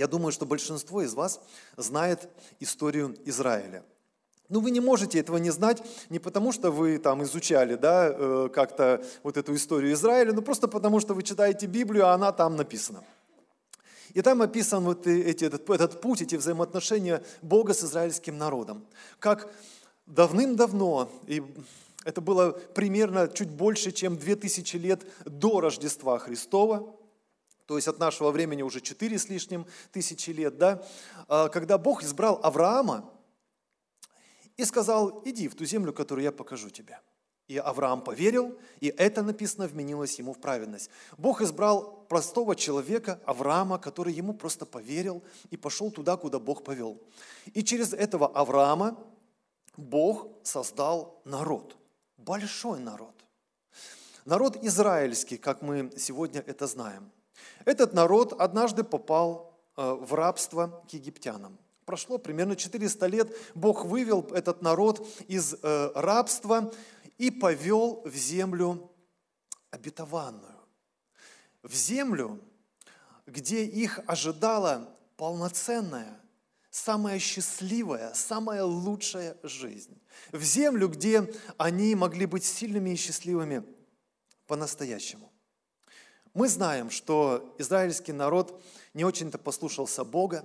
Я думаю, что большинство из вас знает историю Израиля. Ну, вы не можете этого не знать не потому, что вы там изучали, да, э, как-то вот эту историю Израиля, но просто потому, что вы читаете Библию, а она там написана. И там описан вот эти, этот, этот путь, эти взаимоотношения Бога с израильским народом. Как давным-давно, и это было примерно чуть больше, чем 2000 лет до Рождества Христова, то есть от нашего времени уже 4 с лишним тысячи лет, да, а, когда Бог избрал Авраама и сказал, иди в ту землю, которую я покажу тебе. И Авраам поверил, и это написано вменилось ему в праведность. Бог избрал простого человека, Авраама, который ему просто поверил и пошел туда, куда Бог повел. И через этого Авраама Бог создал народ, большой народ. Народ израильский, как мы сегодня это знаем – этот народ однажды попал э, в рабство к египтянам. Прошло примерно 400 лет, Бог вывел этот народ из э, рабства и повел в землю обетованную. В землю, где их ожидала полноценная, самая счастливая, самая лучшая жизнь. В землю, где они могли быть сильными и счастливыми по-настоящему. Мы знаем, что израильский народ не очень-то послушался Бога.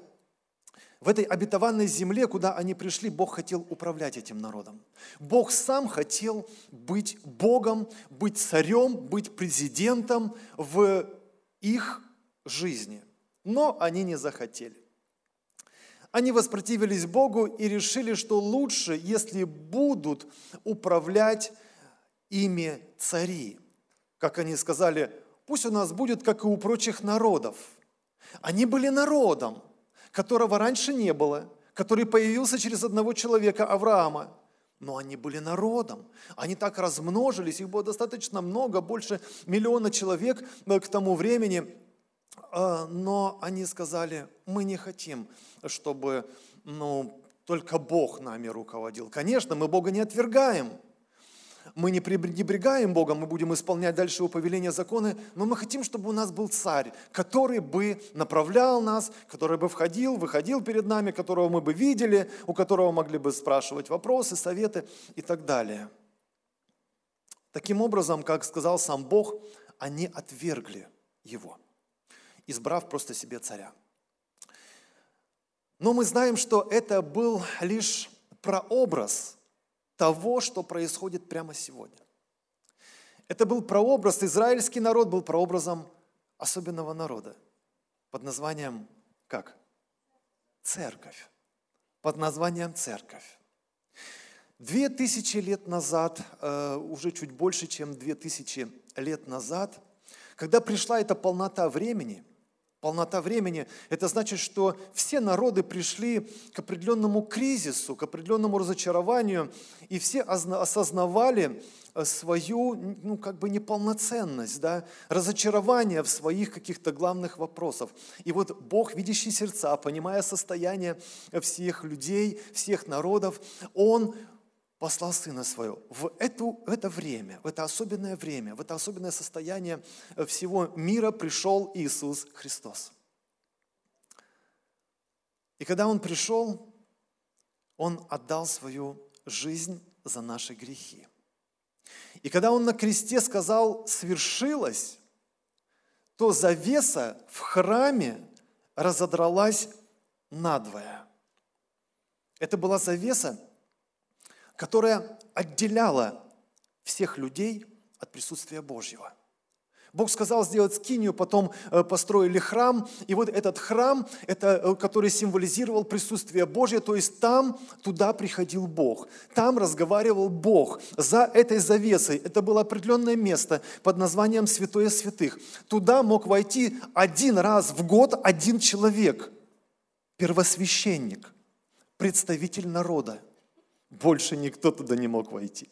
В этой обетованной земле, куда они пришли, Бог хотел управлять этим народом. Бог сам хотел быть Богом, быть царем, быть президентом в их жизни. Но они не захотели. Они воспротивились Богу и решили, что лучше, если будут управлять ими цари. Как они сказали, пусть у нас будет, как и у прочих народов. Они были народом, которого раньше не было, который появился через одного человека, Авраама. Но они были народом. Они так размножились, их было достаточно много, больше миллиона человек э, к тому времени. А, но они сказали, мы не хотим, чтобы ну, только Бог нами руководил. Конечно, мы Бога не отвергаем – мы не пренебрегаем Богом, мы будем исполнять дальше его повеления, законы, но мы хотим, чтобы у нас был царь, который бы направлял нас, который бы входил, выходил перед нами, которого мы бы видели, у которого могли бы спрашивать вопросы, советы и так далее. Таким образом, как сказал сам Бог, они отвергли его, избрав просто себе царя. Но мы знаем, что это был лишь прообраз того, что происходит прямо сегодня. Это был прообраз, израильский народ был прообразом особенного народа под названием как? Церковь. Под названием церковь. Две тысячи лет назад, э, уже чуть больше, чем две тысячи лет назад, когда пришла эта полнота времени – полнота времени, это значит, что все народы пришли к определенному кризису, к определенному разочарованию, и все осознавали э, свою, ну, как бы неполноценность, да, разочарование в своих каких-то главных вопросах. И вот Бог, видящий сердца, понимая состояние всех людей, всех народов, Он послал Сына Своего. В, эту, в это время, в это особенное время, в это особенное состояние всего мира пришел Иисус Христос. И когда Он пришел, Он отдал свою жизнь за наши грехи. И когда Он на кресте сказал «свершилось», то завеса в храме разодралась надвое. Это была завеса, которая отделяла всех людей от присутствия Божьего. Бог сказал сделать скинию, потом э, построили храм. И вот этот храм, это, э, который символизировал присутствие Божье, то есть там, туда приходил Бог. Там разговаривал Бог. За этой завесой это было определенное место под названием Святое Святых. Туда мог войти один раз в год один человек, первосвященник, представитель народа – больше никто туда не мог войти.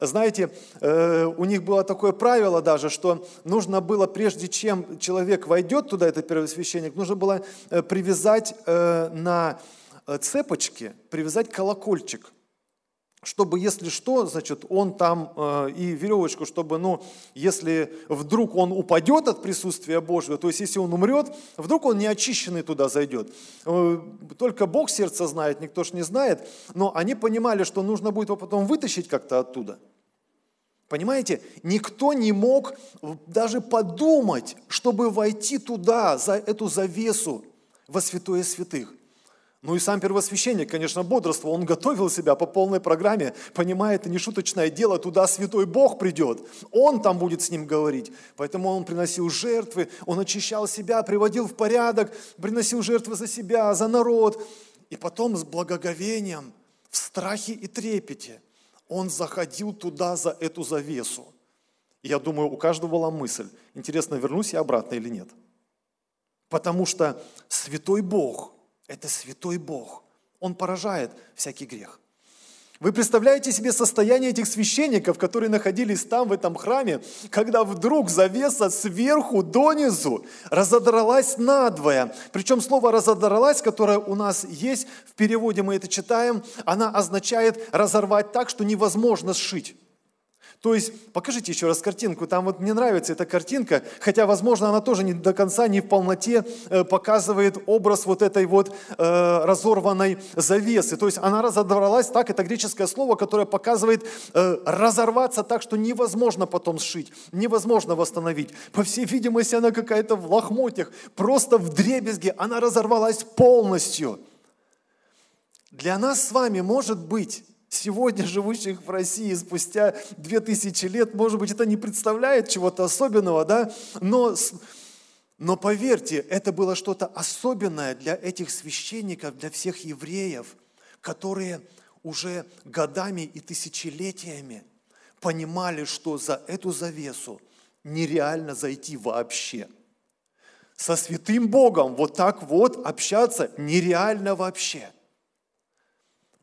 Знаете, э, у них было такое правило даже, что нужно было, прежде чем человек войдет туда, этот первосвященник, нужно было э, привязать э, на цепочке, привязать колокольчик, чтобы, если что, значит, он там э, и веревочку, чтобы, ну, если вдруг он упадет от присутствия Божьего, то есть если он умрет, вдруг он неочищенный туда зайдет. Э, только Бог сердце знает, никто ж не знает, но они понимали, что нужно будет его потом вытащить как-то оттуда. Понимаете, никто не мог даже подумать, чтобы войти туда, за эту завесу во святое святых. Ну и сам первосвященник, конечно, бодрствовал, он готовил себя по полной программе, понимая, это не шуточное дело, туда святой Бог придет, он там будет с ним говорить. Поэтому он приносил жертвы, он очищал себя, приводил в порядок, приносил жертвы за себя, за народ. И потом с благоговением, в страхе и трепете он заходил туда за эту завесу. И я думаю, у каждого была мысль, интересно, вернусь я обратно или нет. Потому что святой Бог – это святой Бог. Он поражает всякий грех. Вы представляете себе состояние этих священников, которые находились там, в этом храме, когда вдруг завеса сверху донизу разодралась надвое. Причем слово «разодралась», которое у нас есть, в переводе мы это читаем, она означает разорвать так, что невозможно сшить. То есть, покажите еще раз картинку, там вот мне нравится эта картинка, хотя, возможно, она тоже не до конца, не в полноте э, показывает образ вот этой вот э, разорванной завесы. То есть она разорвалась так, это греческое слово, которое показывает э, разорваться так, что невозможно потом сшить, невозможно восстановить. По всей видимости, она какая-то в лохмотьях, просто в дребезге, она разорвалась полностью. Для нас с вами может быть сегодня живущих в России спустя 2000 лет, может быть, это не представляет чего-то особенного, да, но, но поверьте, это было что-то особенное для этих священников, для всех евреев, которые уже годами и тысячелетиями понимали, что за эту завесу нереально зайти вообще. Со святым Богом вот так вот общаться нереально вообще –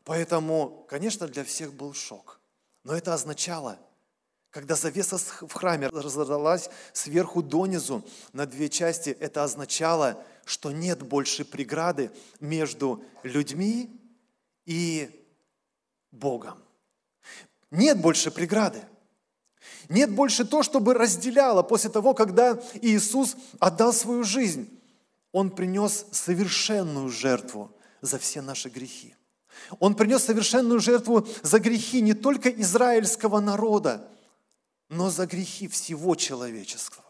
Поэтому, конечно, для всех был шок. Но это означало, когда завеса в храме разорвалась сверху донизу на две части, это означало, что нет больше преграды между людьми и Богом. Нет больше преграды. Нет больше то, чтобы разделяло после того, когда Иисус отдал свою жизнь. Он принес совершенную жертву за все наши грехи. Он принес совершенную жертву за грехи не только израильского народа, но за грехи всего человеческого.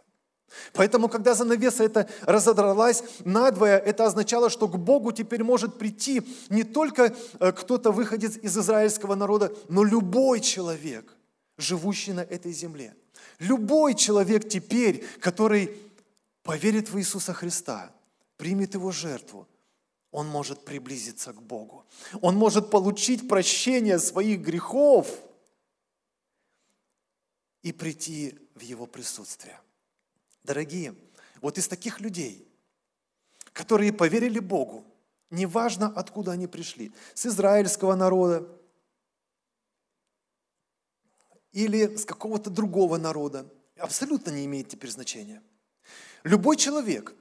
Поэтому, когда занавеса это разодралась надвое, это означало, что к Богу теперь может прийти не только э, кто-то выходец из израильского народа, но любой человек, живущий на этой земле. Любой человек теперь, который поверит в Иисуса Христа, примет Его жертву, он может приблизиться к Богу. Он может получить прощение своих грехов и прийти в Его присутствие. Дорогие, вот из таких людей, которые поверили Богу, неважно, откуда они пришли, с израильского народа или с какого-то другого народа, абсолютно не имеет теперь значения. Любой человек,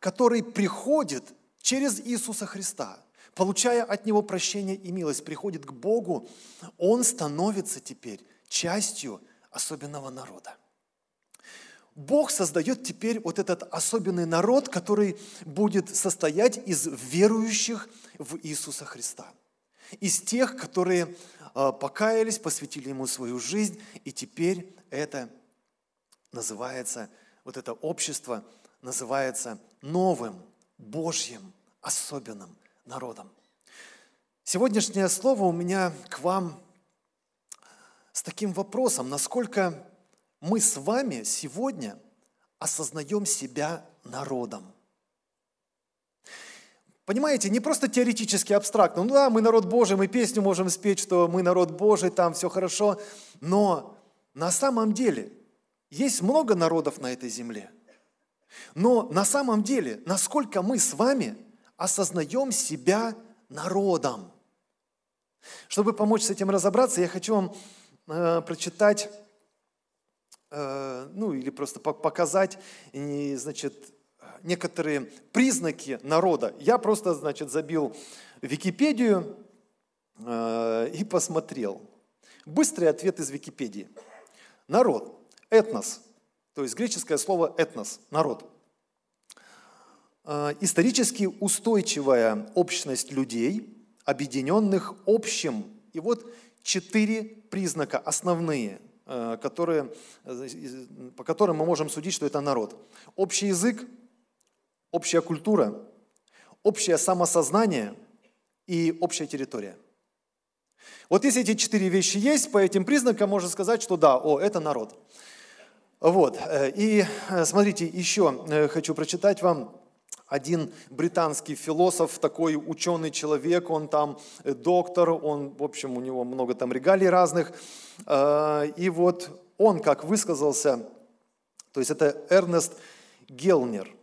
который приходит через Иисуса Христа, получая от Него прощение и милость, приходит к Богу, он становится теперь частью особенного народа. Бог создает теперь вот этот особенный народ, который будет состоять из верующих в Иисуса Христа. Из тех, которые а, покаялись, посвятили Ему свою жизнь, и теперь это называется, вот это общество называется новым Божьим особенным народом. Сегодняшнее слово у меня к вам с таким вопросом, насколько мы с вами сегодня осознаем себя народом. Понимаете, не просто теоретически абстрактно. Ну да, мы народ Божий, мы песню можем спеть, что мы народ Божий, там все хорошо. Но на самом деле есть много народов на этой земле. Но на самом деле, насколько мы с вами осознаем себя народом. Чтобы помочь с этим разобраться, я хочу вам э, прочитать, э, ну или просто показать, э, значит, некоторые признаки народа. Я просто, значит, забил Википедию, э, и посмотрел. Быстрый ответ из Википедии. Народ, этнос, то есть греческое слово этнос, народ. Э, исторически устойчивая общность людей, объединенных общим. И вот четыре признака основные, э, которые, по которым мы можем судить, что это народ. Общий язык, общая культура, общее самосознание и общая территория. Вот если эти четыре вещи есть, по этим признакам можно сказать, что да, о, это народ. Вот. Э, и э, смотрите, еще э, хочу прочитать вам один британский философ, такой ученый человек, он там доктор, он, в общем, у него много там регалий разных. И вот он как высказался, то есть это Эрнест Гелнер,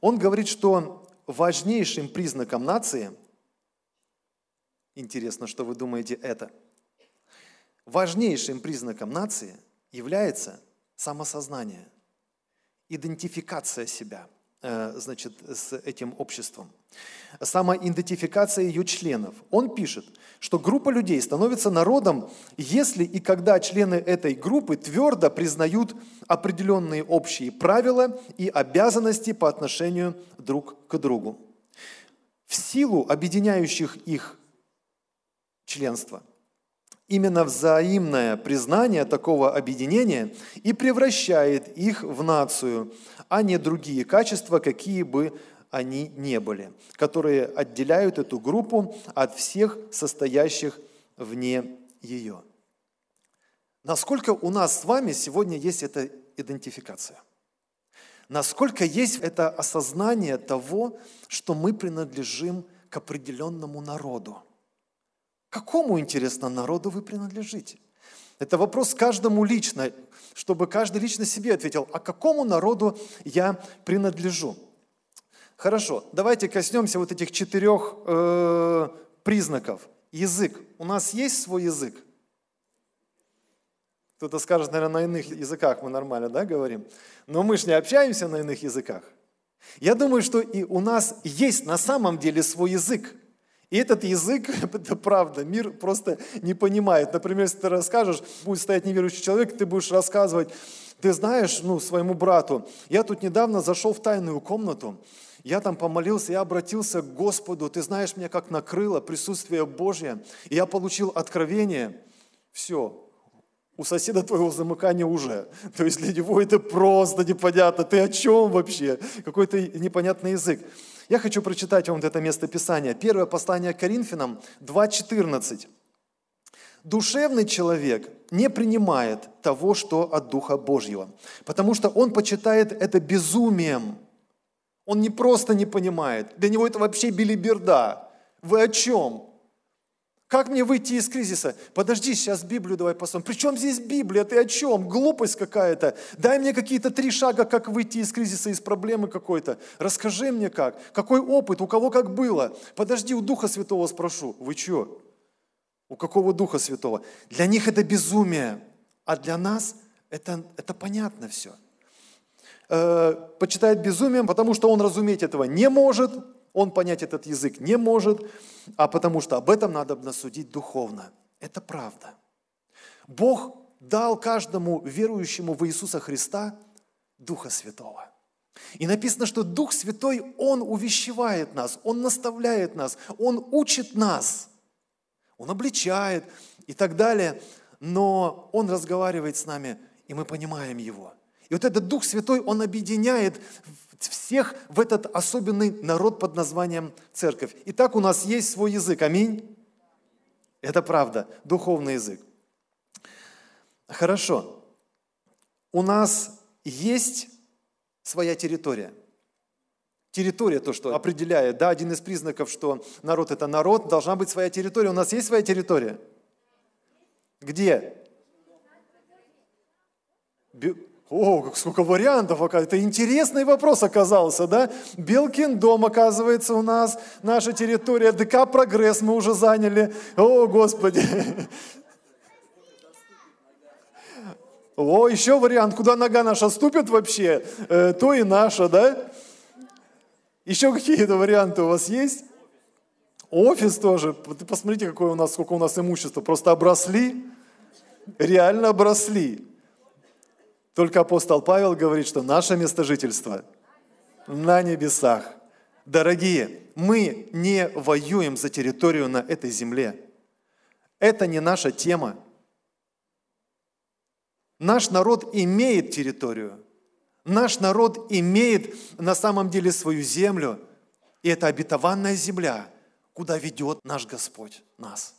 он говорит, что важнейшим признаком нации, интересно, что вы думаете это, важнейшим признаком нации является самосознание, идентификация себя – Э, значит, с этим обществом. Самоидентификация ее членов. Он пишет, что группа людей становится народом, если и когда члены этой группы твердо признают определенные общие правила и обязанности по отношению друг к другу. В силу объединяющих их членства – Именно взаимное признание такого объединения и превращает их в нацию, а не другие качества, какие бы они не были, которые отделяют эту группу от всех состоящих вне ее. Насколько у нас с вами сегодня есть эта идентификация? Насколько есть это осознание того, что мы принадлежим к определенному народу – Какому, интересно, народу вы принадлежите? Это вопрос каждому лично, чтобы каждый лично себе ответил, а какому народу я принадлежу? Хорошо, давайте коснемся вот этих четырех э, признаков. Язык. У нас есть свой язык? Кто-то скажет, наверное, на иных языках мы нормально да, говорим. Но мы же не общаемся на иных языках. Я думаю, что и у нас есть на самом деле свой язык. И этот язык, это правда, мир просто не понимает. Например, если ты расскажешь, будет стоять неверующий человек, ты будешь рассказывать, ты знаешь, ну, своему брату, я тут недавно зашел в тайную комнату, я там помолился, я обратился к Господу, ты знаешь, меня как накрыло присутствие Божье, и я получил откровение. Все, у соседа твоего замыкания уже. То есть для него это просто непонятно. Ты о чем вообще? Какой-то непонятный язык. Я хочу прочитать вам вот это место Писания. Первое послание к Коринфянам 2.14. Душевный человек не принимает того, что от Духа Божьего, потому что он почитает это безумием. Он не просто не понимает, для него это вообще билиберда. Вы о чем? Как мне выйти из кризиса? Подожди, сейчас Библию давай посмотрим. При чем здесь Библия? Ты о чем? Глупость какая-то. Дай мне какие-то три шага, как выйти из кризиса, из проблемы какой-то. Расскажи мне как. Какой опыт? У кого как было? Подожди, у Духа Святого спрошу. Вы что? У какого Духа Святого? Для них это безумие, а для нас это, это понятно все. Э, почитает безумием, потому что он разуметь этого не может, он понять этот язык не может, а потому что об этом надо насудить духовно. Это правда. Бог дал каждому верующему в Иисуса Христа Духа Святого. И написано, что Дух Святой, Он увещевает нас, Он наставляет нас, Он учит нас, Он обличает и так далее, но Он разговаривает с нами, и мы понимаем Его. И вот этот Дух Святой, Он объединяет всех в этот особенный народ под названием церковь. Итак, у нас есть свой язык. Аминь. Это правда, духовный язык. Хорошо. У нас есть своя территория. Территория то, что определяет, да, один из признаков, что народ это народ, должна быть своя территория. У нас есть своя территория? Где? О, как сколько вариантов, это интересный вопрос оказался, да? Белкин дом, оказывается, у нас, наша территория, ДК «Прогресс» мы уже заняли. О, Господи! О, еще вариант, куда нога наша ступит вообще, э, то и наша, да? Еще какие-то варианты у вас есть? Офис тоже. Посмотрите, какое у нас, сколько у нас имущества. Просто обросли, реально обросли. Только апостол Павел говорит, что наше место жительства на небесах. Дорогие, мы не воюем за территорию на этой земле. Это не наша тема. Наш народ имеет территорию. Наш народ имеет на самом деле свою землю. И это обетованная земля, куда ведет наш Господь нас.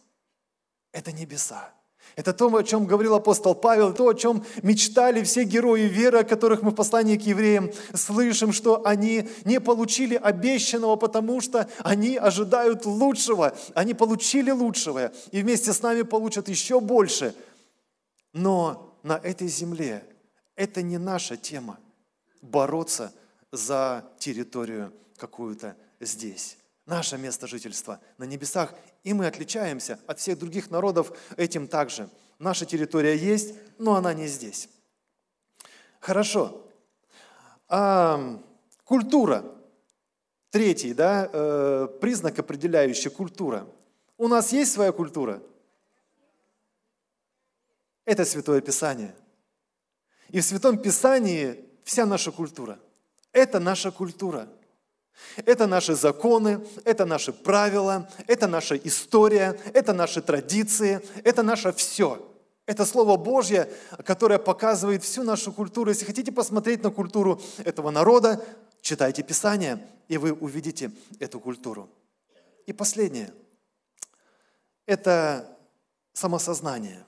Это небеса. Это то, о чем говорил апостол Павел, то, о чем мечтали все герои веры, о которых мы в послании к евреям слышим, что они не получили обещанного, потому что они ожидают лучшего. Они получили лучшего и вместе с нами получат еще больше. Но на этой земле это не наша тема – бороться за территорию какую-то здесь наше место жительства на небесах, и мы отличаемся от всех других народов этим также. Наша территория есть, но она не здесь. Хорошо. А, культура. Третий да, э, признак, определяющий культура. У нас есть своя культура? Это Святое Писание. И в Святом Писании вся наша культура. Это наша культура – это наши законы, это наши правила, это наша история, это наши традиции, это наше все. Это Слово Божье, которое показывает всю нашу культуру. Если хотите посмотреть на культуру этого народа, читайте Писание, и вы увидите эту культуру. И последнее – это самосознание.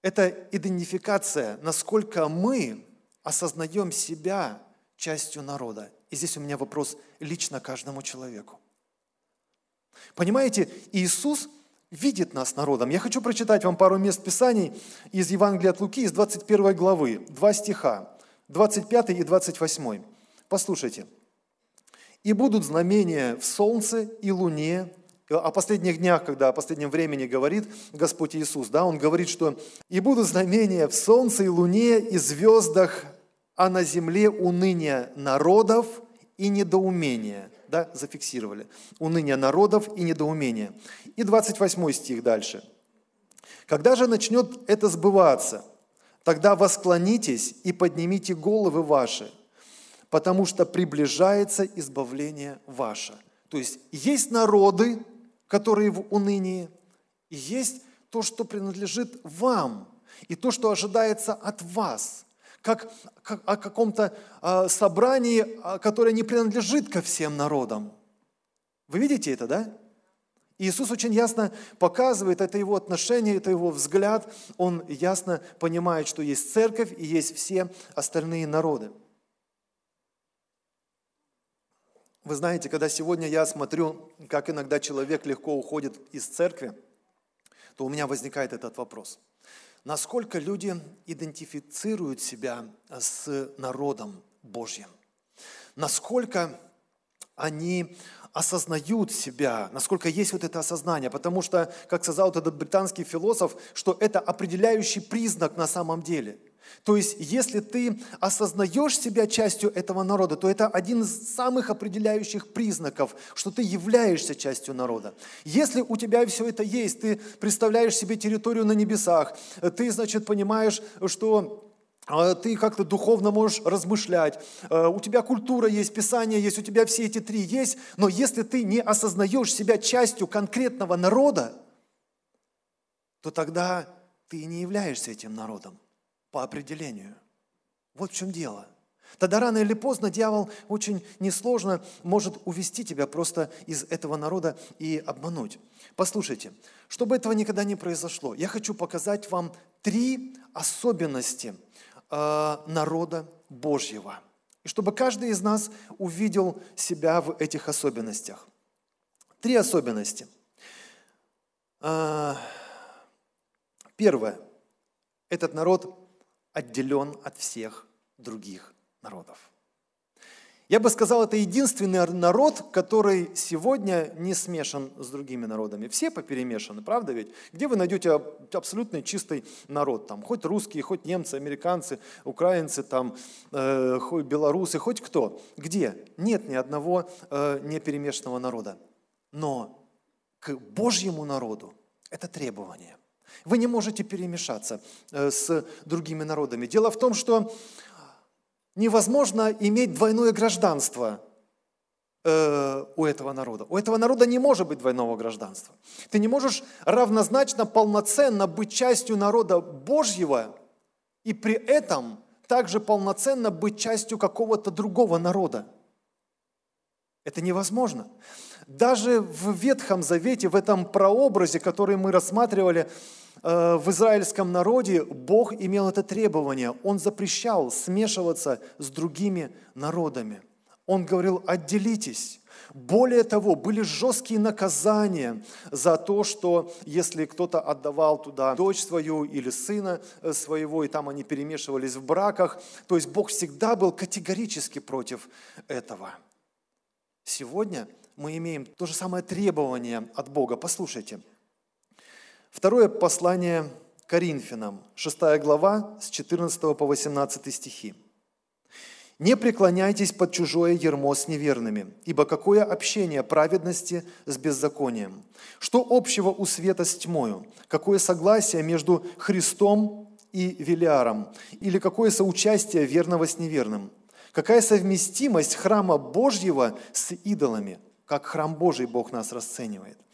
Это идентификация, насколько мы осознаем себя частью народа. И здесь у меня вопрос лично каждому человеку. Понимаете, Иисус видит нас народом. Я хочу прочитать вам пару мест Писаний из Евангелия от Луки, из 21 главы, два стиха, 25 и 28. Послушайте. «И будут знамения в солнце и луне, о последних днях, когда о последнем времени говорит Господь Иисус, да, Он говорит, что «И будут знамения в солнце и луне и звездах а на земле уныние народов и недоумение. Да, зафиксировали. Уныние народов и недоумение. И 28 стих дальше. Когда же начнет это сбываться, тогда восклонитесь и поднимите головы ваши, потому что приближается избавление ваше. То есть есть народы, которые в унынии, и есть то, что принадлежит вам, и то, что ожидается от вас – как, как о каком-то э, собрании, а, которое не принадлежит ко всем народам. Вы видите это, да? Иисус очень ясно показывает, это его отношение, это его взгляд. Он ясно понимает, что есть церковь и есть все остальные народы. Вы знаете, когда сегодня я смотрю, как иногда человек легко уходит из церкви, то у меня возникает этот вопрос – насколько люди идентифицируют себя с народом Божьим, насколько они осознают себя, насколько есть вот это осознание. Потому что, как сказал вот этот британский философ, что это определяющий признак на самом деле – то есть, если ты осознаешь себя частью этого народа, то это один из самых определяющих признаков, что ты являешься частью народа. Если у тебя все это есть, ты представляешь себе территорию на небесах, ты, значит, понимаешь, что а, ты как-то духовно можешь размышлять, а, у тебя культура есть, Писание есть, у тебя все эти три есть, но если ты не осознаешь себя частью конкретного народа, то тогда ты не являешься этим народом по определению. Вот в чем дело. Тогда рано или поздно дьявол очень несложно может увести тебя просто из этого народа и обмануть. Послушайте, чтобы этого никогда не произошло, я хочу показать вам три особенности э, народа Божьего. И чтобы каждый из нас увидел себя в этих особенностях. Три особенности. Э, первое. Этот народ отделен от всех других народов. Я бы сказал, это единственный народ, который сегодня не смешан с другими народами. Все поперемешаны, правда ведь? Где вы найдете абсолютно чистый народ? Там, хоть русские, хоть немцы, американцы, украинцы, там, э, хоть белорусы, хоть кто. Где? Нет ни одного э, неперемешанного народа. Но к Божьему народу это требование. Вы не можете перемешаться э, с другими народами. Дело в том, что невозможно иметь двойное гражданство э, у этого народа. У этого народа не может быть двойного гражданства. Ты не можешь равнозначно, полноценно быть частью народа Божьего и при этом также полноценно быть частью какого-то другого народа. Это невозможно. Даже в Ветхом Завете, в этом прообразе, который мы рассматривали, Э, в израильском народе Бог имел это требование. Он запрещал смешиваться с другими народами. Он говорил, отделитесь. Более того, были жесткие наказания за то, что если кто-то отдавал туда дочь свою или сына э, своего, и там они перемешивались в браках, то есть Бог всегда был категорически против этого. Сегодня мы имеем то же самое требование от Бога. Послушайте – Второе послание Коринфянам, 6 глава, с 14 по 18 стихи. «Не преклоняйтесь под чужое ермо с неверными, ибо какое общение праведности с беззаконием? Что общего у света с тьмою? Какое согласие между Христом и Велиаром? Или какое соучастие верного с неверным? Какая совместимость храма Божьего с идолами? Как храм Божий Бог нас расценивает –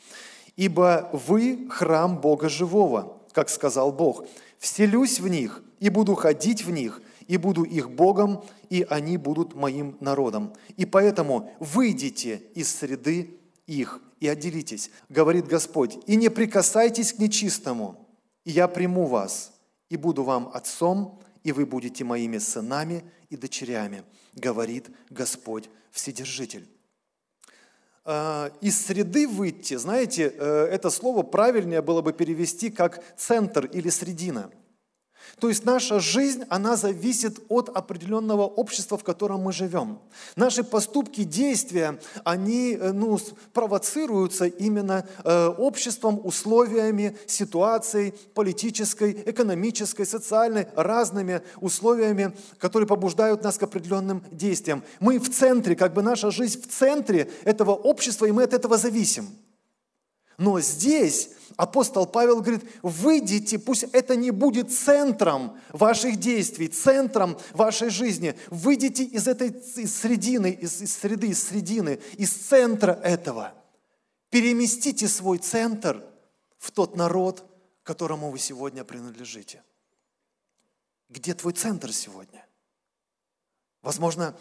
Ибо вы храм Бога живого, как сказал Бог. Вселюсь в них и буду ходить в них, и буду их Богом, и они будут моим народом. И поэтому выйдите из среды их и отделитесь, говорит Господь, и не прикасайтесь к нечистому, и я приму вас, и буду вам отцом, и вы будете моими сынами и дочерями, говорит Господь Вседержитель. Э, из среды выйти, знаете, э, это слово правильнее было бы перевести как центр или средина. То есть наша жизнь, она зависит от определенного общества, в котором мы живем. Наши поступки, действия, они э, ну, провоцируются именно э, обществом, условиями, ситуацией политической, экономической, социальной, разными условиями, которые побуждают нас к определенным действиям. Мы в центре, как бы наша жизнь в центре этого общества, и мы от этого зависим. Но здесь апостол Павел говорит, выйдите, пусть это не будет центром ваших действий, центром вашей жизни. Выйдите из этой из средины, из, из среды, из средины, из центра этого. Переместите свой центр в тот народ, которому вы сегодня принадлежите. Где твой центр сегодня? Возможно,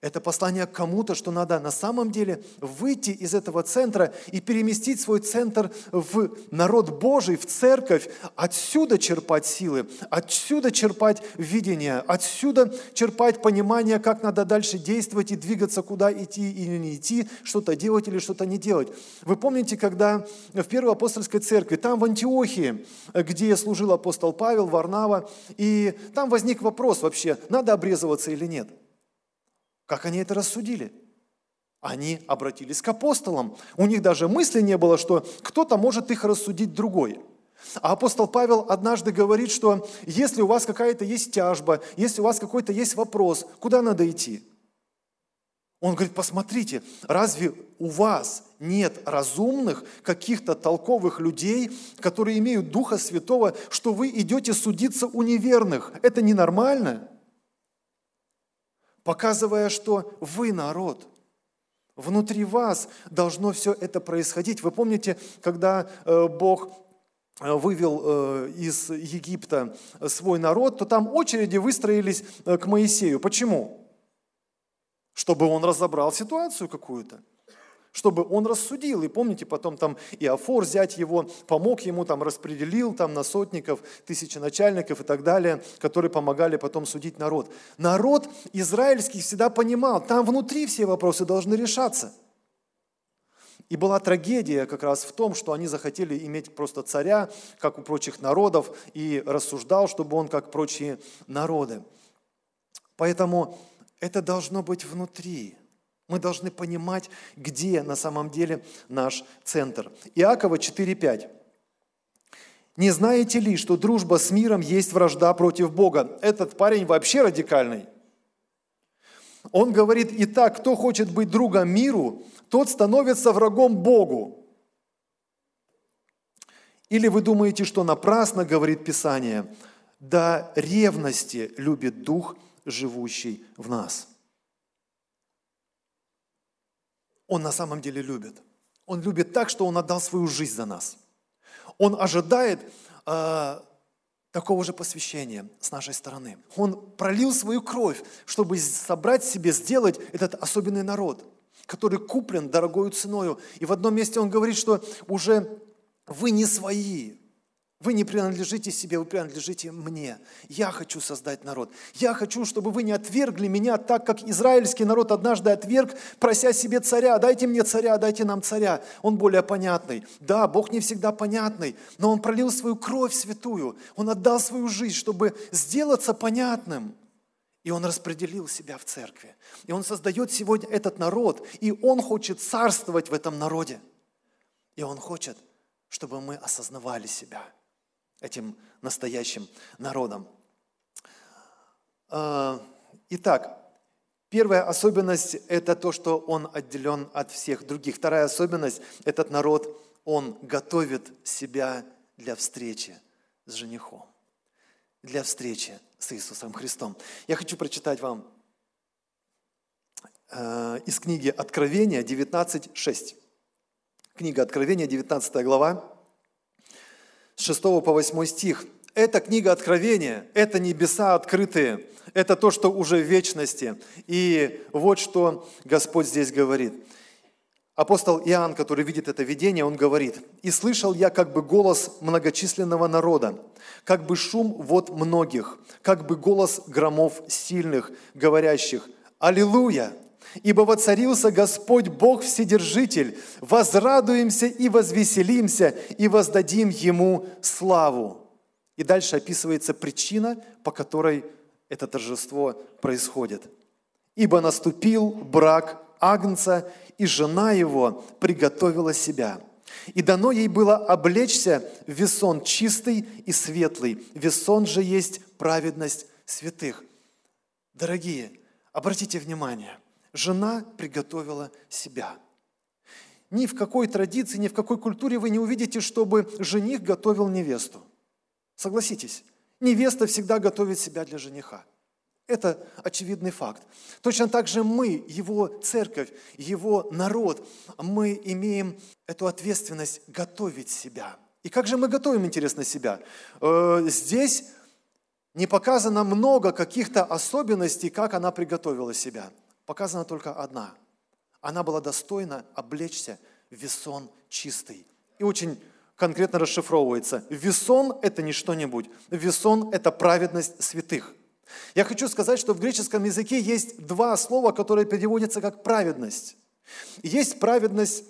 это послание к кому-то, что надо на самом деле выйти из этого центра и переместить свой центр в народ Божий, в церковь, отсюда черпать силы, отсюда черпать видение, отсюда черпать понимание, как надо дальше действовать и двигаться, куда идти или не идти, что-то делать или что-то не делать. Вы помните, когда в Первой апостольской церкви, там в Антиохии, где служил апостол Павел, Варнава, и там возник вопрос вообще, надо обрезываться или нет – как они это рассудили? Они обратились к апостолам. У них даже мысли не было, что кто-то может их рассудить другой. А апостол Павел однажды говорит, что если у вас какая-то есть тяжба, если у вас какой-то есть вопрос, куда надо идти? Он говорит, посмотрите, разве у вас нет разумных, каких-то толковых людей, которые имеют Духа Святого, что вы идете судиться у неверных? Это ненормально показывая, что вы народ. Внутри вас должно все это происходить. Вы помните, когда э, Бог э, вывел э, из Египта свой народ, то там очереди выстроились к Моисею. Почему? Чтобы он разобрал ситуацию какую-то чтобы он рассудил. И помните, потом там и Афор взять его, помог ему, там распределил там на сотников, тысячи начальников и так далее, которые помогали потом судить народ. Народ израильский всегда понимал, там внутри все вопросы должны решаться. И была трагедия как раз в том, что они захотели иметь просто царя, как у прочих народов, и рассуждал, чтобы он как прочие народы. Поэтому это должно быть внутри – Мы должны понимать, где на самом деле наш центр. Иакова 4.5. «Не знаете ли, что дружба с миром есть вражда против Бога?» Этот парень вообще радикальный. Он говорит, итак, кто хочет быть другом миру, тот становится врагом Богу. Или вы думаете, что напрасно, говорит Писание, до ревности любит Дух, живущий в нас. Он на самом деле любит. Он любит так, что Он отдал свою жизнь за нас. Он ожидает э, такого же посвящения с нашей стороны. Он пролил свою кровь, чтобы собрать себе, сделать этот особенный народ, который куплен дорогою ценою. И в одном месте он говорит, что уже вы не свои, вы не принадлежите себе, вы принадлежите мне. Я хочу создать народ. Я хочу, чтобы вы не отвергли меня так, как израильский народ однажды отверг, прося себе царя. Дайте мне царя, дайте нам царя. Он более понятный. Да, Бог не всегда понятный, но Он пролил свою кровь святую. Он отдал свою жизнь, чтобы сделаться понятным. И Он распределил себя в церкви. И Он создает сегодня этот народ. И Он хочет царствовать в этом народе. И Он хочет, чтобы мы осознавали себя – этим настоящим народом. А, итак, первая особенность – это то, что он отделен от всех других. Вторая особенность – этот народ, он готовит себя для встречи с женихом, для встречи с Иисусом Христом. Я хочу прочитать вам э, из книги Откровения 19.6. Книга Откровения, 19 глава, с 6 по 8 стих. Это книга Откровения, это небеса открытые, это то, что уже в вечности. И вот что Господь здесь говорит. Апостол Иоанн, который видит это видение, он говорит, «И слышал я как бы голос многочисленного народа, как бы шум вод многих, как бы голос громов сильных, говорящих, Аллилуйя! Ибо воцарился Господь Бог Вседержитель, возрадуемся и возвеселимся, и воздадим Ему славу. И дальше описывается причина, по которой это торжество происходит. Ибо наступил брак Агнца, и жена его приготовила себя. И дано ей было облечься в весон чистый и светлый. Весон же есть праведность святых. Дорогие, обратите внимание – жена приготовила себя. Ни в какой традиции, ни в какой культуре вы не увидите, чтобы жених готовил невесту. Согласитесь, невеста всегда готовит себя для жениха. Это очевидный факт. Точно так же мы, его церковь, его народ, мы имеем эту ответственность готовить себя. И как же мы готовим, интересно, себя? Э, здесь не показано много каких-то особенностей, как она приготовила себя – показана только одна. Она была достойна облечься в весон чистый. И очень конкретно расшифровывается. Весон – это не что-нибудь. Весон – это праведность святых. Я хочу сказать, что в греческом языке есть два слова, которые переводятся как праведность. Есть праведность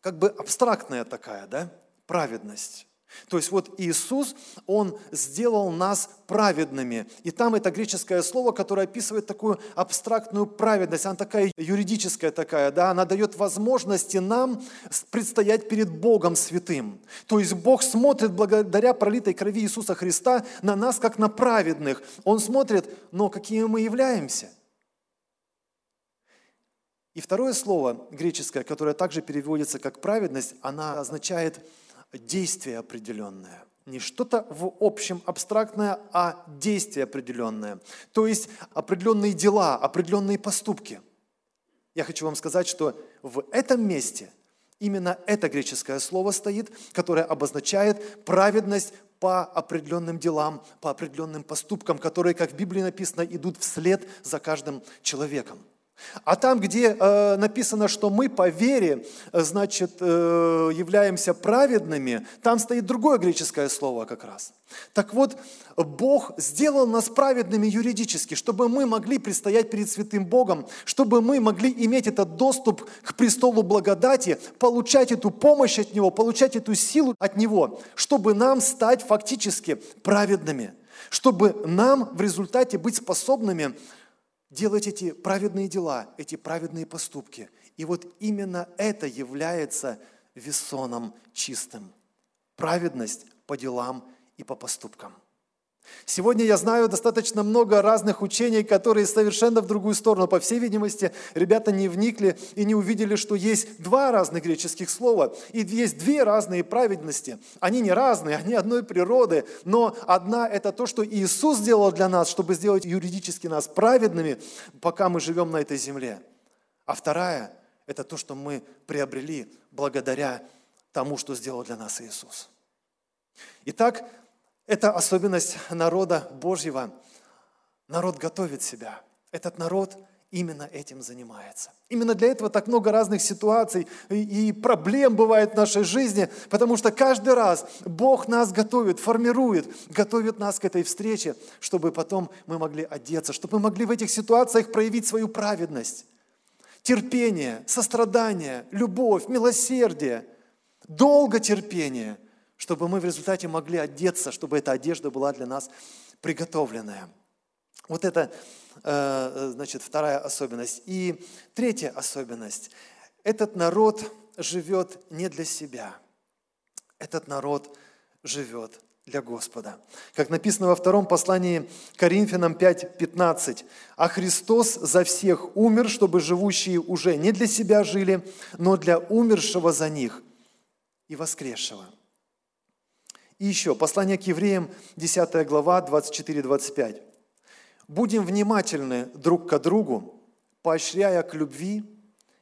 как бы абстрактная такая, да? Праведность. То есть вот Иисус, Он сделал нас праведными. И там это греческое слово, которое описывает такую абстрактную праведность. Она такая юридическая такая, да, она дает возможности нам предстоять перед Богом святым. То есть Бог смотрит благодаря пролитой крови Иисуса Христа на нас, как на праведных. Он смотрит, но какими мы являемся. И второе слово греческое, которое также переводится как праведность, она означает действие определенное. Не что-то в общем абстрактное, а действие определенное. То есть определенные дела, определенные поступки. Я хочу вам сказать, что в этом месте именно это греческое слово стоит, которое обозначает праведность по определенным делам, по определенным поступкам, которые, как в Библии написано, идут вслед за каждым человеком. А там, где э, написано, что мы по вере, э, значит, э, являемся праведными, там стоит другое греческое слово как раз. Так вот, Бог сделал нас праведными юридически, чтобы мы могли предстоять перед святым Богом, чтобы мы могли иметь этот доступ к престолу благодати, получать эту помощь от Него, получать эту силу от Него, чтобы нам стать фактически праведными, чтобы нам в результате быть способными делать эти праведные дела, эти праведные поступки. И вот именно это является весоном чистым. Праведность по делам и по поступкам. Сегодня я знаю достаточно много разных учений, которые совершенно в другую сторону. По всей видимости, ребята не вникли и не увидели, что есть два разных греческих слова, и есть две разные праведности. Они не разные, они одной природы, но одна – это то, что Иисус сделал для нас, чтобы сделать юридически нас праведными, пока мы живем на этой земле. А вторая – это то, что мы приобрели благодаря тому, что сделал для нас Иисус. Итак, это особенность народа Божьего. Народ готовит себя. Этот народ именно этим занимается. Именно для этого так много разных ситуаций и проблем бывает в нашей жизни, потому что каждый раз Бог нас готовит, формирует, готовит нас к этой встрече, чтобы потом мы могли одеться, чтобы мы могли в этих ситуациях проявить свою праведность, терпение, сострадание, любовь, милосердие, долготерпение – чтобы мы в результате могли одеться, чтобы эта одежда была для нас приготовленная. Вот это, э, значит, вторая особенность. И третья особенность. Этот народ живет не для себя. Этот народ живет для Господа. Как написано во втором послании Коринфянам 5:15, «А Христос за всех умер, чтобы живущие уже не для себя жили, но для умершего за них и воскресшего». И еще, послание к евреям, 10 глава, 24-25. «Будем внимательны друг к другу, поощряя к любви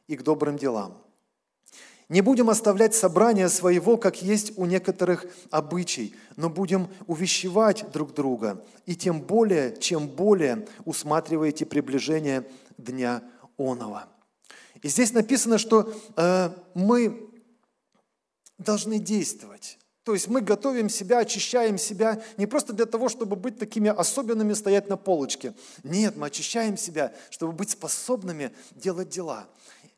и к добрым делам. Не будем оставлять собрания своего, как есть у некоторых обычай, но будем увещевать друг друга, и тем более, чем более усматриваете приближение Дня Онова». И здесь написано, что э, мы должны действовать. То есть мы готовим себя, очищаем себя не просто для того, чтобы быть такими особенными, стоять на полочке. Нет, мы очищаем себя, чтобы быть способными делать дела,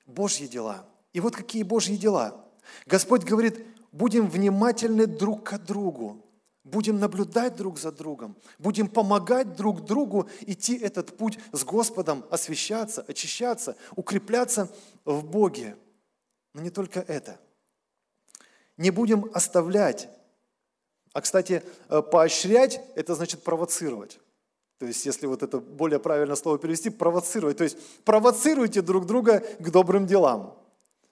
Божьи дела. И вот какие Божьи дела. Господь говорит, будем внимательны друг к другу, будем наблюдать друг за другом, будем помогать друг другу идти этот путь с Господом, освещаться, очищаться, укрепляться в Боге. Но не только это – не будем оставлять. А, кстати, э, поощрять – это значит провоцировать. То есть, если вот это более правильное слово перевести, провоцировать. То есть, провоцируйте друг друга к добрым делам.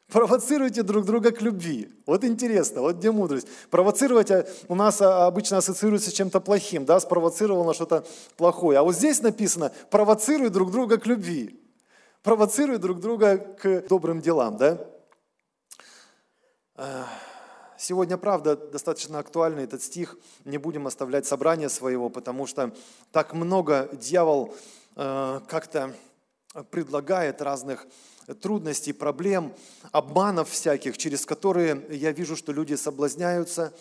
Провоцируйте друг друга к любви. Вот интересно, вот где мудрость. Провоцировать а, у нас а, обычно ассоциируется с чем-то плохим, да, спровоцировал на что-то плохое. А вот здесь написано, провоцируй друг друга к любви. Провоцируй друг друга к добрым делам, да. Сегодня, правда, достаточно актуальный этот стих. Не будем оставлять собрание своего, потому что так много дьявол э, как-то предлагает разных трудностей, проблем, обманов всяких, через которые я вижу, что люди соблазняются,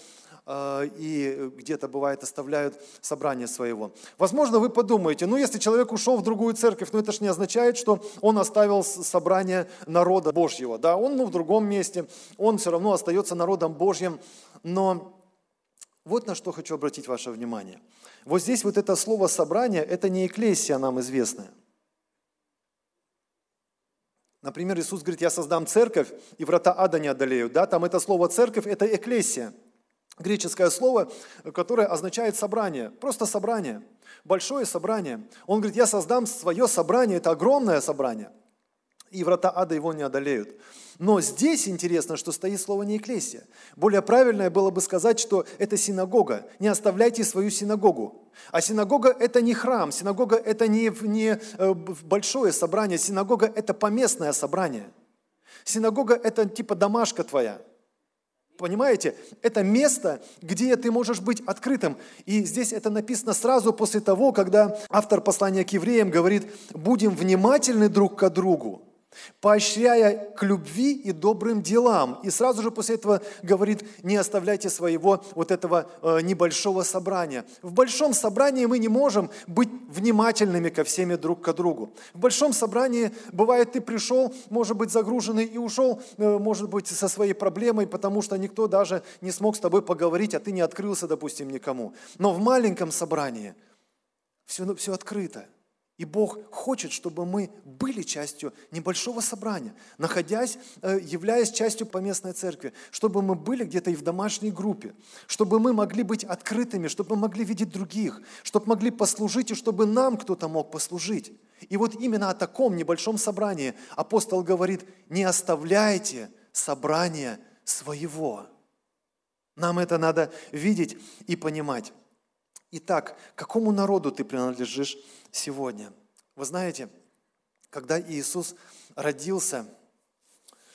и где-то бывает оставляют собрание своего. Возможно, вы подумаете, ну если человек ушел в другую церковь, ну это же не означает, что он оставил собрание народа Божьего. Да, он ну, в другом месте, он все равно остается народом Божьим. Но вот на что хочу обратить ваше внимание. Вот здесь вот это слово «собрание» – это не эклесия нам известная. Например, Иисус говорит, я создам церковь, и врата ада не одолеют. Да? Там это слово «церковь» – это эклесия – греческое слово, которое означает собрание, просто собрание, большое собрание. Он говорит, я создам свое собрание, это огромное собрание, и врата ада его не одолеют. Но здесь интересно, что стоит слово не экклесия. Более правильное было бы сказать, что это синагога. Не оставляйте свою синагогу. А синагога – это не храм, синагога – это не, не э, большое собрание, синагога – это поместное собрание. Синагога – это типа домашка твоя – Понимаете? Это место, где ты можешь быть открытым. И здесь это написано сразу после того, когда автор послания к евреям говорит, будем внимательны друг к другу поощряя к любви и добрым делам. И сразу же после этого говорит, не оставляйте своего вот этого э, небольшого собрания. В большом собрании мы не можем быть внимательными ко всеми друг к другу. В большом собрании бывает, ты пришел, может быть, загруженный и ушел, э, может быть, со своей проблемой, потому что никто даже не смог с тобой поговорить, а ты не открылся, допустим, никому. Но в маленьком собрании все, все открыто. И Бог хочет, чтобы мы были частью небольшого собрания, находясь, э, являясь частью поместной церкви, чтобы мы были где-то и в домашней группе, чтобы мы могли быть открытыми, чтобы мы могли видеть других, чтобы могли послужить и чтобы нам кто-то мог послужить. И вот именно о таком небольшом собрании апостол говорит, не оставляйте собрания своего. Нам это надо видеть и понимать. Итак, какому народу ты принадлежишь сегодня? Вы знаете, когда Иисус родился,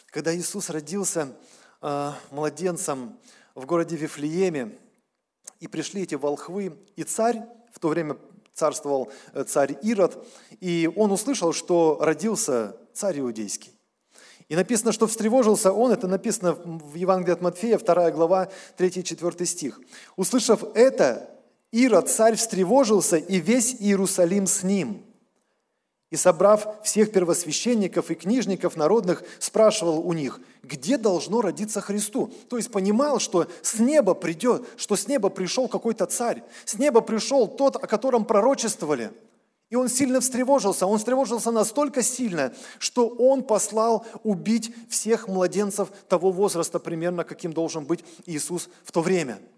когда Иисус родился э, младенцем в городе Вифлееме, и пришли эти волхвы, и царь, в то время царствовал э, царь Ирод, и он услышал, что родился царь иудейский. И написано, что встревожился он, это написано в Евангелии от Матфея, 2 глава, 3-4 стих. Услышав это, Ирод, царь, встревожился, и весь Иерусалим с ним. И, собрав всех первосвященников и книжников народных, спрашивал у них, где должно родиться Христу. То есть понимал, что с неба придет, что с неба пришел какой-то царь, с неба пришел тот, о котором пророчествовали. И он сильно встревожился. Он встревожился настолько сильно, что он послал убить всех младенцев того возраста, примерно каким должен быть Иисус в то время –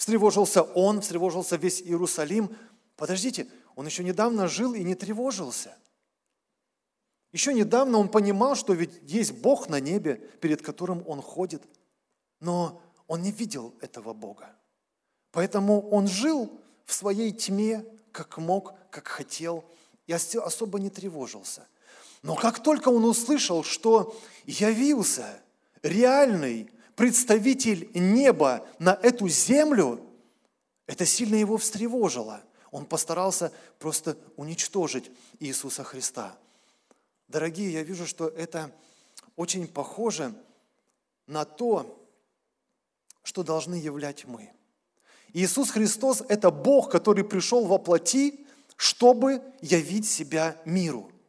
Встревожился он, встревожился весь Иерусалим. Подождите, он еще недавно жил и не тревожился. Еще недавно он понимал, что ведь есть Бог на небе, перед которым он ходит. Но он не видел этого Бога. Поэтому он жил в своей тьме, как мог, как хотел, и особо не тревожился. Но как только он услышал, что явился реальный представитель неба на эту землю, это сильно его встревожило. Он постарался просто уничтожить Иисуса Христа. Дорогие, я вижу, что это очень похоже на то, что должны являть мы. Иисус Христос – это Бог, который пришел во плоти, чтобы явить себя миру –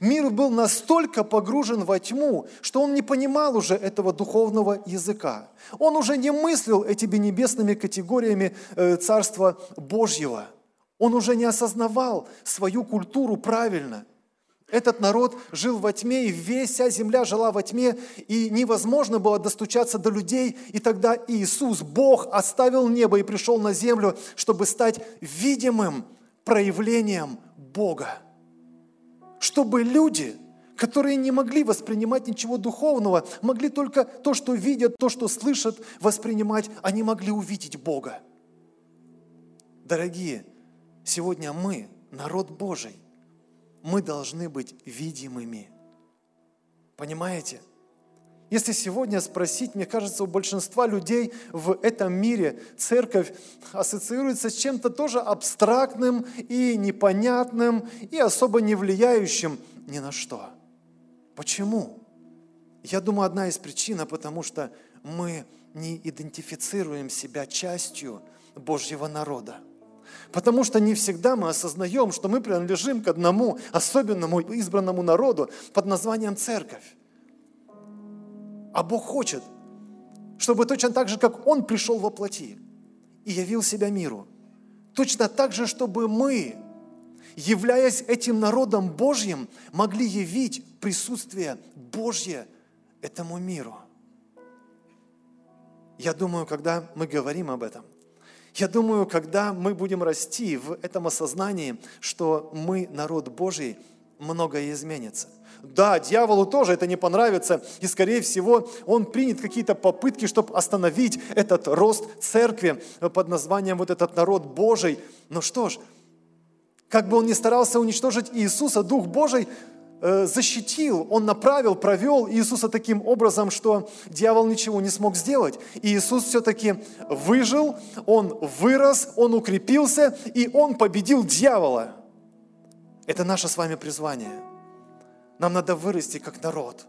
Мир был настолько погружен во тьму, что он не понимал уже этого духовного языка. Он уже не мыслил этими небесными категориями э, Царства Божьего. Он уже не осознавал свою культуру правильно. Этот народ жил во тьме, и вся земля жила во тьме, и невозможно было достучаться до людей. И тогда Иисус, Бог, оставил небо и пришел на землю, чтобы стать видимым проявлением Бога чтобы люди, которые не могли воспринимать ничего духовного, могли только то, что видят, то, что слышат, воспринимать, они могли увидеть Бога. Дорогие, сегодня мы, народ Божий, мы должны быть видимыми. Понимаете? Если сегодня спросить, мне кажется, у большинства людей в этом мире церковь ассоциируется с чем-то тоже абстрактным и непонятным, и особо не влияющим ни на что. Почему? Я думаю, одна из причин, потому что мы не идентифицируем себя частью Божьего народа. Потому что не всегда мы осознаем, что мы принадлежим к одному особенному избранному народу под названием церковь. А Бог хочет, чтобы точно так же, как Он пришел во плоти и явил себя миру, точно так же, чтобы мы, являясь этим народом Божьим, могли явить присутствие Божье этому миру. Я думаю, когда мы говорим об этом, я думаю, когда мы будем расти в этом осознании, что мы народ Божий, многое изменится. Да, дьяволу тоже это не понравится, и, скорее всего, он принят какие-то попытки, чтобы остановить этот рост церкви под названием вот этот народ Божий. Но что ж, как бы он ни старался уничтожить Иисуса, Дух Божий э, защитил, он направил, провел Иисуса таким образом, что дьявол ничего не смог сделать. И Иисус все-таки выжил, он вырос, он укрепился, и он победил дьявола. Это наше с вами призвание – нам надо вырасти как народ.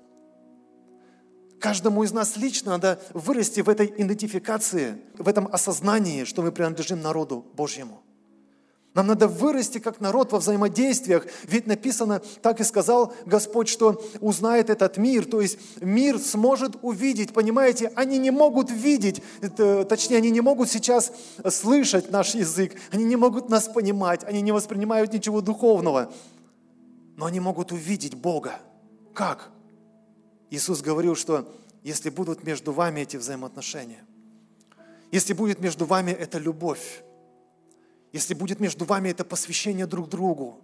Каждому из нас лично надо вырасти в этой идентификации, в этом осознании, что мы принадлежим народу Божьему. Нам надо вырасти как народ во взаимодействиях. Ведь написано, так и сказал Господь, что узнает этот мир. То есть мир сможет увидеть, понимаете? Они не могут видеть, точнее, они не могут сейчас слышать наш язык. Они не могут нас понимать, они не воспринимают ничего духовного. Но они могут увидеть Бога. Как? Иисус говорил, что если будут между вами эти взаимоотношения, если будет между вами эта любовь, если будет между вами это посвящение друг другу,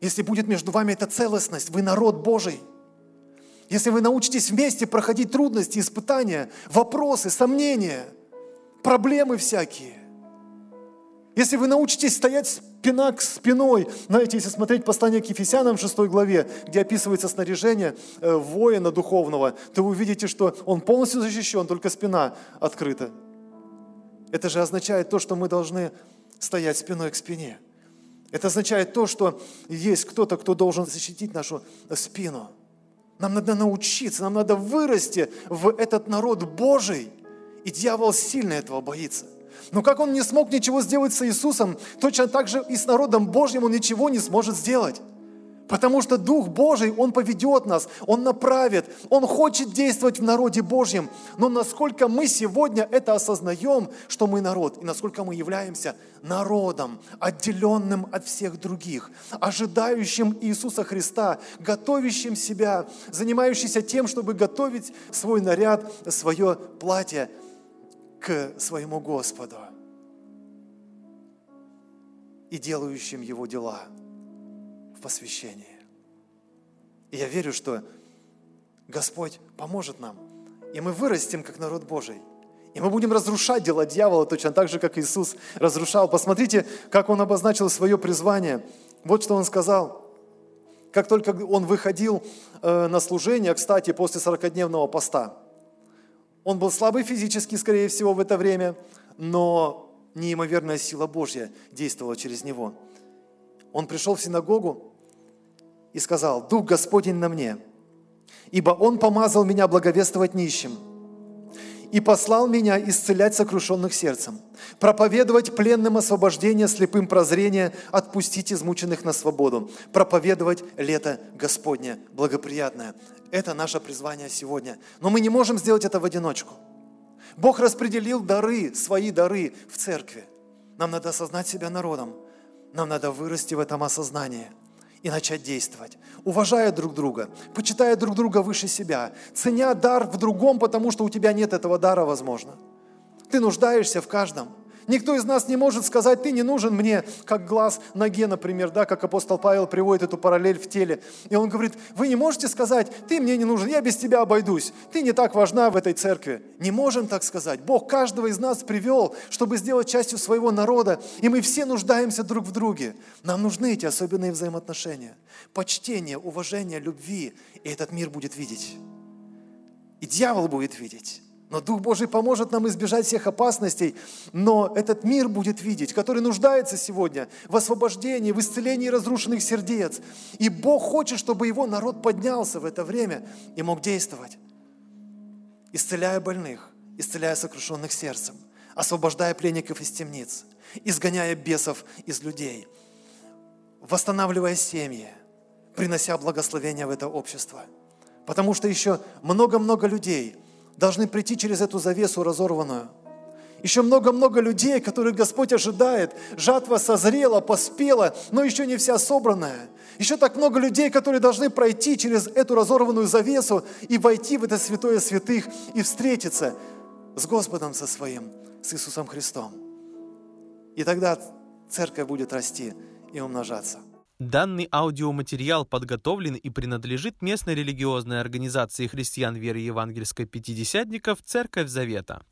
если будет между вами эта целостность, вы народ Божий, если вы научитесь вместе проходить трудности, испытания, вопросы, сомнения, проблемы всякие, если вы научитесь стоять спина к спиной, знаете, если смотреть послание к Ефесянам в 6 главе, где описывается снаряжение э, воина духовного, то вы увидите, что он полностью защищен, только спина открыта. Это же означает то, что мы должны стоять спиной к спине. Это означает то, что есть кто-то, кто должен защитить нашу спину. Нам надо научиться, нам надо вырасти в этот народ Божий. И дьявол сильно этого боится. Но как он не смог ничего сделать с Иисусом, точно так же и с народом Божьим он ничего не сможет сделать. Потому что Дух Божий, Он поведет нас, Он направит, Он хочет действовать в народе Божьем. Но насколько мы сегодня это осознаем, что мы народ, и насколько мы являемся народом, отделенным от всех других, ожидающим Иисуса Христа, готовящим себя, занимающимся тем, чтобы готовить свой наряд, свое платье к своему Господу и делающим Его дела – в посвящении. И я верю, что Господь поможет нам, и мы вырастем, как народ Божий. И мы будем разрушать дела дьявола точно так же, как Иисус разрушал. Посмотрите, как Он обозначил свое призвание. Вот что Он сказал. Как только Он выходил э, на служение, кстати, после 40-дневного поста, Он был слабый физически, скорее всего, в это время, но неимоверная сила Божья действовала через Него – он пришел в синагогу и сказал, «Дух Господень на мне, ибо Он помазал меня благовествовать нищим, и послал меня исцелять сокрушенных сердцем, проповедовать пленным освобождение, слепым прозрение, отпустить измученных на свободу, проповедовать лето Господне благоприятное. Это наше призвание сегодня. Но мы не можем сделать это в одиночку. Бог распределил дары, свои дары в церкви. Нам надо осознать себя народом – нам надо вырасти в этом осознании и начать действовать, уважая друг друга, почитая друг друга выше себя, ценя дар в другом, потому что у тебя нет этого дара, возможно. Ты нуждаешься в каждом – Никто из нас не может сказать, ты не нужен мне, как глаз ноге, например, да, как апостол Павел приводит эту параллель в теле. И он говорит, вы не можете сказать, ты мне не нужен, я без тебя обойдусь, ты не так важна в этой церкви. Не можем так сказать. Бог каждого из нас привел, чтобы сделать частью своего народа, и мы все нуждаемся друг в друге. Нам нужны эти особенные взаимоотношения, почтение, уважение, любви, и этот мир будет видеть. И дьявол будет видеть. Но Дух Божий поможет нам избежать всех опасностей, но этот мир будет видеть, который нуждается сегодня в освобождении, в исцелении разрушенных сердец. И Бог хочет, чтобы его народ поднялся в это время и мог действовать, исцеляя больных, исцеляя сокрушенных сердцем, освобождая пленников из темниц, изгоняя бесов из людей, восстанавливая семьи, принося благословение в это общество. Потому что еще много-много людей – должны прийти через эту завесу разорванную. Еще много-много людей, которых Господь ожидает. Жатва созрела, поспела, но еще не вся собранная. Еще так много людей, которые должны пройти через эту разорванную завесу и войти в это святое святых и встретиться с Господом со своим, с Иисусом Христом. И тогда церковь будет расти и умножаться. Данный аудиоматериал подготовлен и принадлежит местной религиозной организации христиан веры евангельской пятидесятников «Церковь Завета».